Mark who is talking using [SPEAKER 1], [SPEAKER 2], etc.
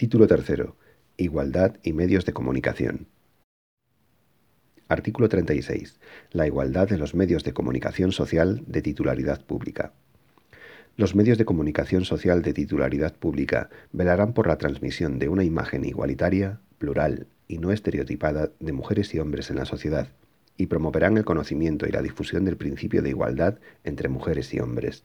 [SPEAKER 1] Título tercero. Igualdad y medios de comunicación. Artículo 36. La igualdad de los medios de comunicación social de titularidad pública. Los medios de comunicación social de titularidad pública velarán por la transmisión de una imagen igualitaria, plural y no estereotipada de mujeres y hombres en la sociedad, y promoverán el conocimiento y la difusión del principio de igualdad entre mujeres y hombres.